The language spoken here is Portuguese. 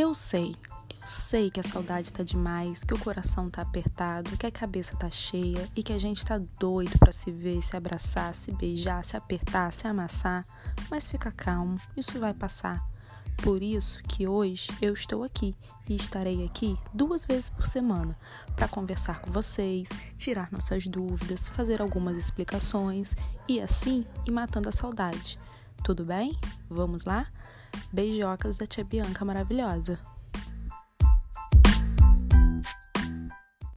Eu sei, eu sei que a saudade tá demais, que o coração tá apertado, que a cabeça tá cheia e que a gente tá doido para se ver, se abraçar, se beijar, se apertar, se amassar. Mas fica calmo, isso vai passar. Por isso que hoje eu estou aqui e estarei aqui duas vezes por semana para conversar com vocês, tirar nossas dúvidas, fazer algumas explicações e assim ir matando a saudade. Tudo bem? Vamos lá? Beijocas da tia Bianca maravilhosa.